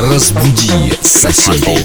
Разбуди соседей.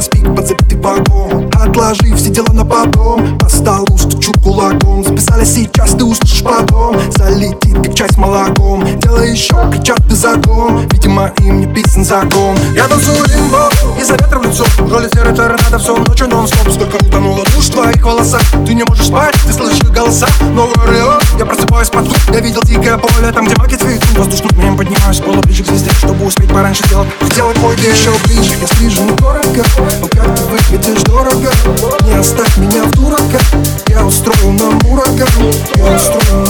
Дом, как час пик под забитый вагон. Отложи все дела на потом. По столу стучу кулаком. Записали сейчас, ты услышишь потом. Залетит, как чай с молоком. Дело еще, кричат ты закон Видимо, им не писан закон Я танцую лимбо, из-за ветра в лицо. В роли серой торнадо всю ночь нон-стоп. Столько утонула душ в твоих волосах. Ты не можешь спать, ты слышишь голоса. Новый Орион, я просыпаюсь под звук Я видел дикое поле, там где маки цветут. Воздушным змеем поднимаюсь с пола ближе к звезде Чтобы успеть пораньше сделать. Сделать мой день еще ближе. Я слежу недорого, но как ты выглядишь дорого. Не оставь меня в дурака Я устрою нам ураган Я устрою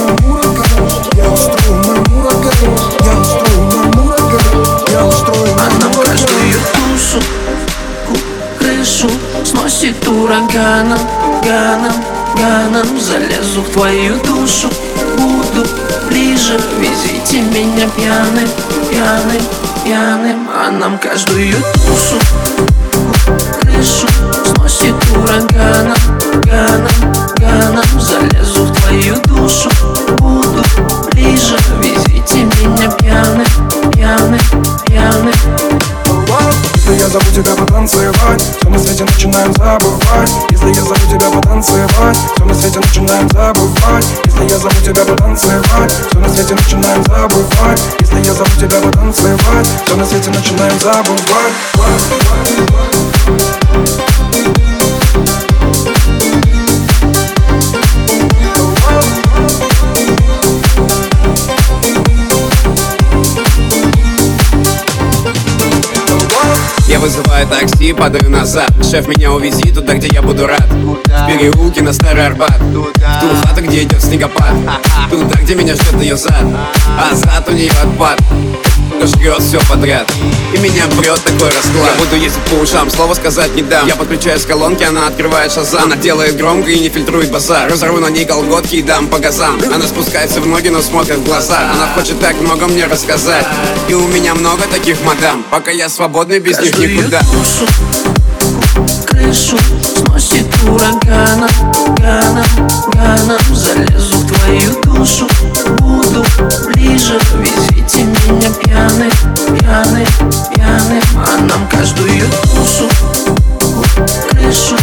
ураганом, ганом, ганом Залезу в твою душу, буду ближе Везите меня пьяным, пьяным, пьяным А нам каждую душу крышу сносит ураганом, ганом, ганом Залезу в твою душу, буду ближе Везите меня пьяным, пьяным, пьяным зову тебя потанцевать. Все на свете начинаем забывать. Если я зову тебя потанцевать Все на свете начинаем забывать. Если я зову тебя потанцевать Все на свете начинаем забывать. Если я зову тебя потанцевать Все на свете начинаем забывать Я вызываю такси, падаю назад. Шеф, меня увези туда, где я буду рад. В переулке на Старый Арбат. В ту хату, где идет снегопад. Туда, где меня ждет ее зад. А зад у нее отпад кто жрет все подряд. И меня прет такой расклад. Я буду ездить по ушам, слова сказать не дам. Я подключаюсь к колонке, она открывает шазам. Она делает громко и не фильтрует базар. Разорву на ней колготки и дам по газам. Она спускается в ноги, но смотрит в глаза. Она хочет так много мне рассказать. И у меня много таких мадам. Пока я свободный, без них Каждую никуда. душу крышу сносит ураганом, ганом, ганом Залезу в твою душу, буду ближе Везите меня пьяным, пьяным, пьяным А нам каждую душу крышу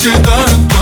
ciudad.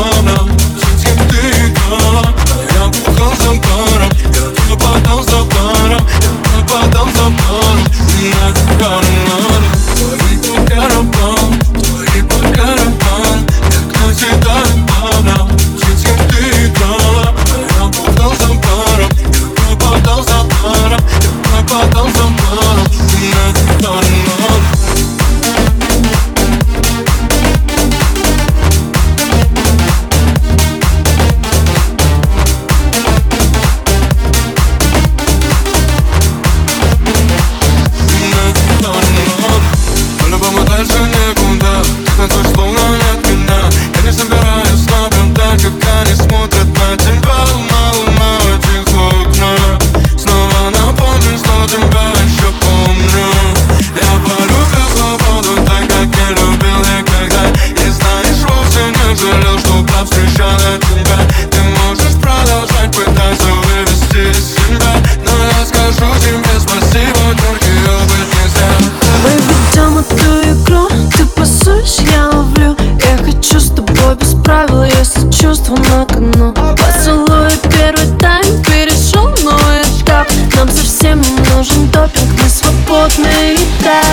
чувства на кону Поцелуй первый тайм перешел новый этап Нам совсем не нужен. Топинг, мы свободны и так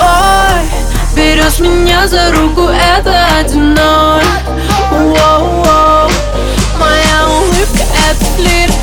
Ой, берешь меня за руку, это один ноль моя улыбка это флирт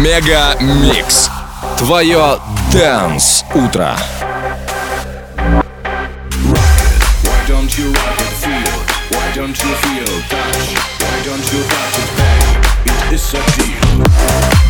Мега Микс. Твое Дэнс Утро. Don't you rock it, feel? Why don't you feel touch? Why don't you touch it, babe? It is a deal.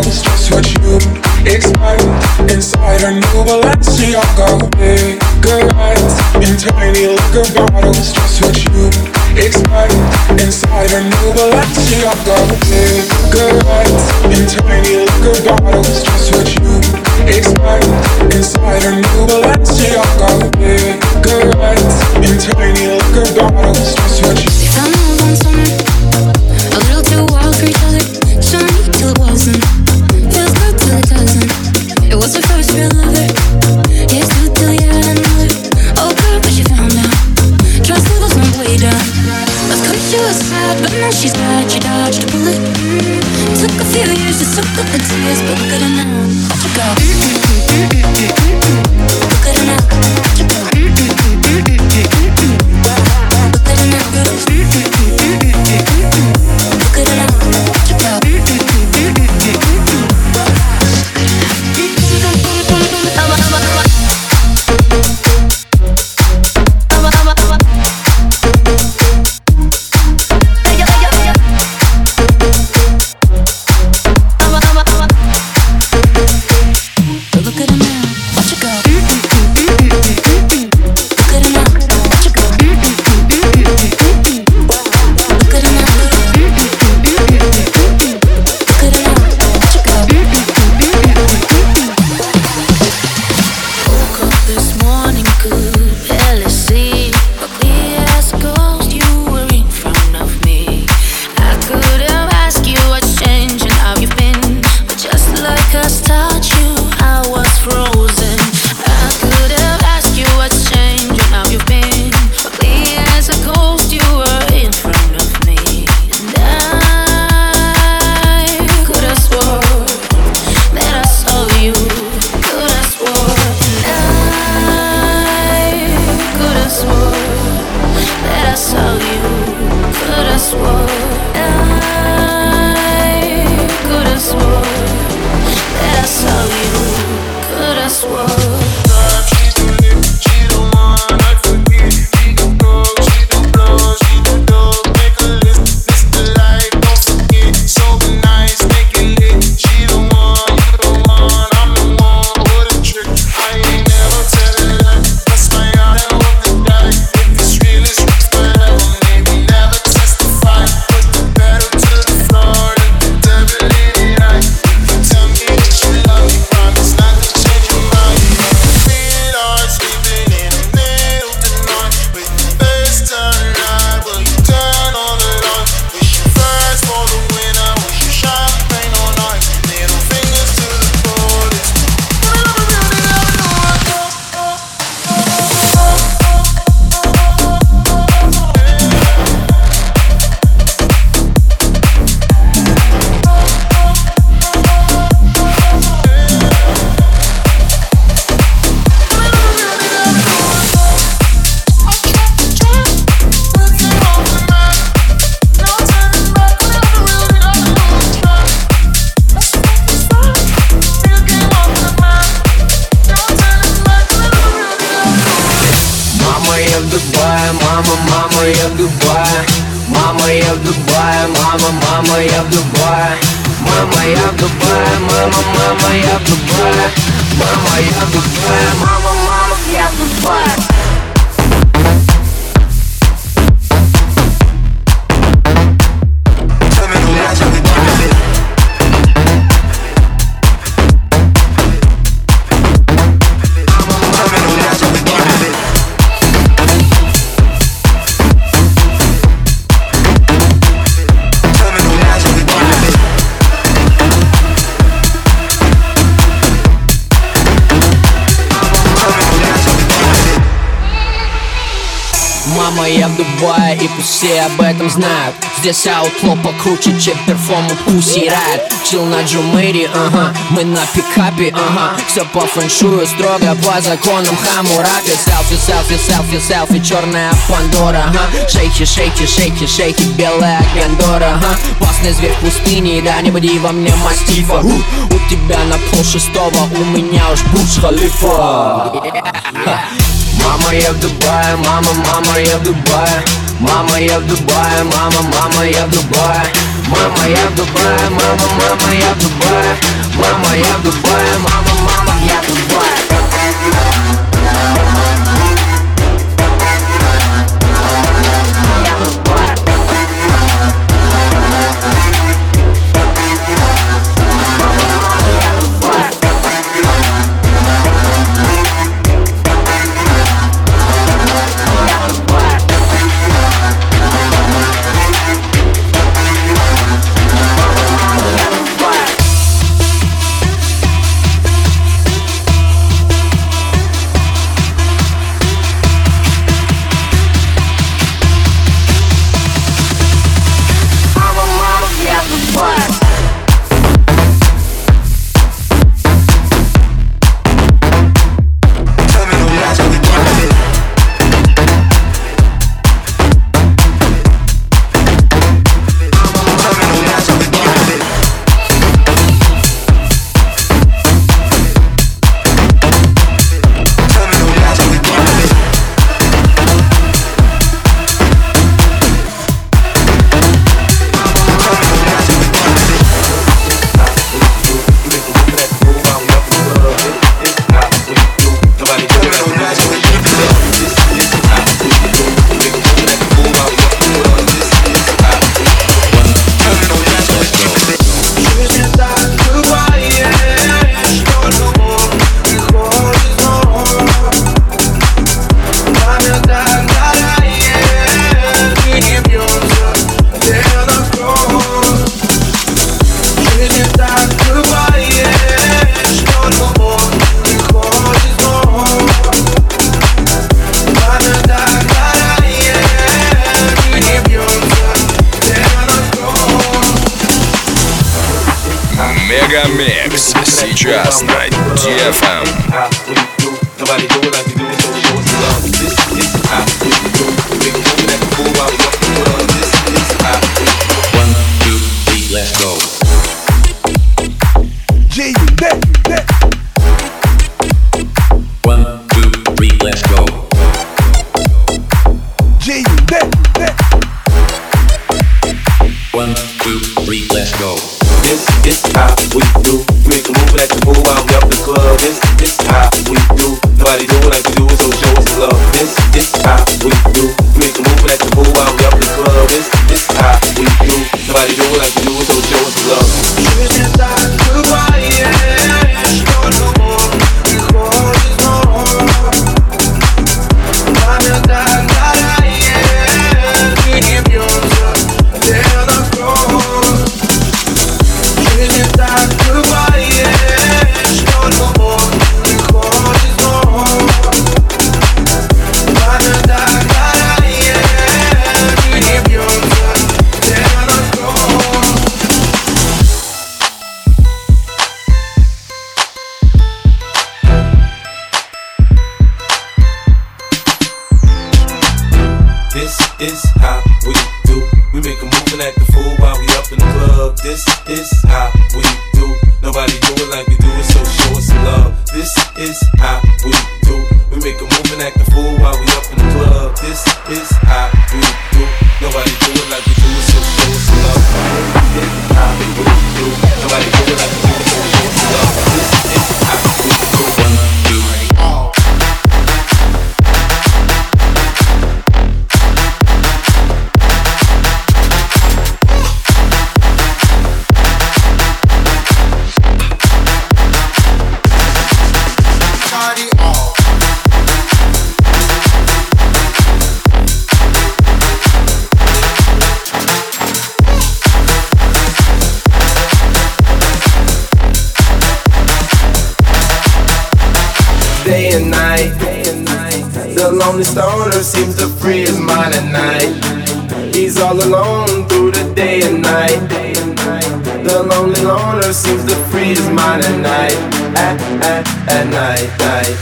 Bottles, just what you expect. Inside a new Balenciaga Bigger eyes in tiny liquor bottles, just what you expect. Inside a new Balenciaga Bigger eyes in tiny liquor bottles, just what you expect. Inside a new Balenciaga Bigger eyes in tiny liquor bottles, just what you Took a few years to soak up the tears But her now Watch her go Мама, я в Дубае, этом знают. Здесь аутло покруче, чем перформу Пуси Райт Чил на Джумэри, ага, мы на пикапе, ага. Все по фэншую, строго по законам Хамурапи Селфи, селфи, селфи, селфи, черная Пандора, ага. Шейки, шейки, шейки, шейки, белая Гандора, ага. Опасный зверь в пустыне, да не буди во мне мастифа. У, У тебя на пол шестого, у меня уж Бурдж Халифа. Мама, я в Дубае, мама, мама, я в Дубае Мама, я в Дубае, мама, мама, я в Дубае. Мама, я в Дубае, мама, мама, я в Дубае. Мама, я в Дубае, мама, мама, Мегамикс сейчас на DFM. G, It's how.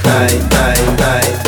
bye, bye, bye.